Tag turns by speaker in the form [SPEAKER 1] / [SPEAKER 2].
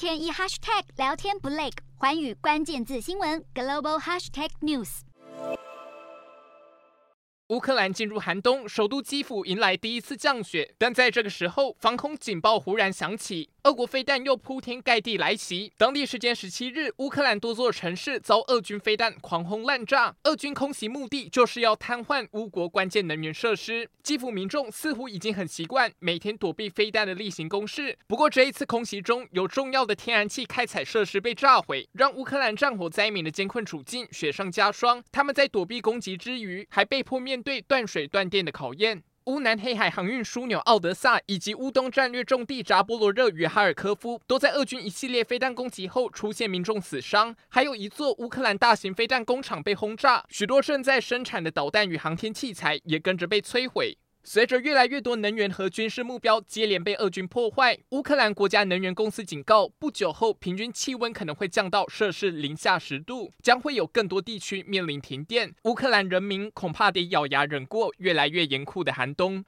[SPEAKER 1] 天一 hashtag 聊天不累，环宇关键字新闻 global hashtag news。
[SPEAKER 2] 乌克兰进入寒冬，首都基辅迎来第一次降雪，但在这个时候，防空警报忽然响起。俄国飞弹又铺天盖地来袭。当地时间十七日，乌克兰多座城市遭俄军飞弹狂轰滥炸。俄军空袭目的就是要瘫痪乌国关键能源设施。基辅民众似乎已经很习惯每天躲避飞弹的例行公事。不过这一次空袭中有重要的天然气开采设施被炸毁，让乌克兰战火灾民的艰困处境雪上加霜。他们在躲避攻击之余，还被迫面对断水断电的考验。乌南黑海航运枢纽奥德萨以及乌东战略重地扎波罗热与哈尔科夫，都在俄军一系列飞弹攻击后出现民众死伤，还有一座乌克兰大型飞弹工厂被轰炸，许多正在生产的导弹与航天器材也跟着被摧毁。随着越来越多能源和军事目标接连被俄军破坏，乌克兰国家能源公司警告，不久后平均气温可能会降到摄氏零下十度，将会有更多地区面临停电。乌克兰人民恐怕得咬牙忍过越来越严酷的寒冬。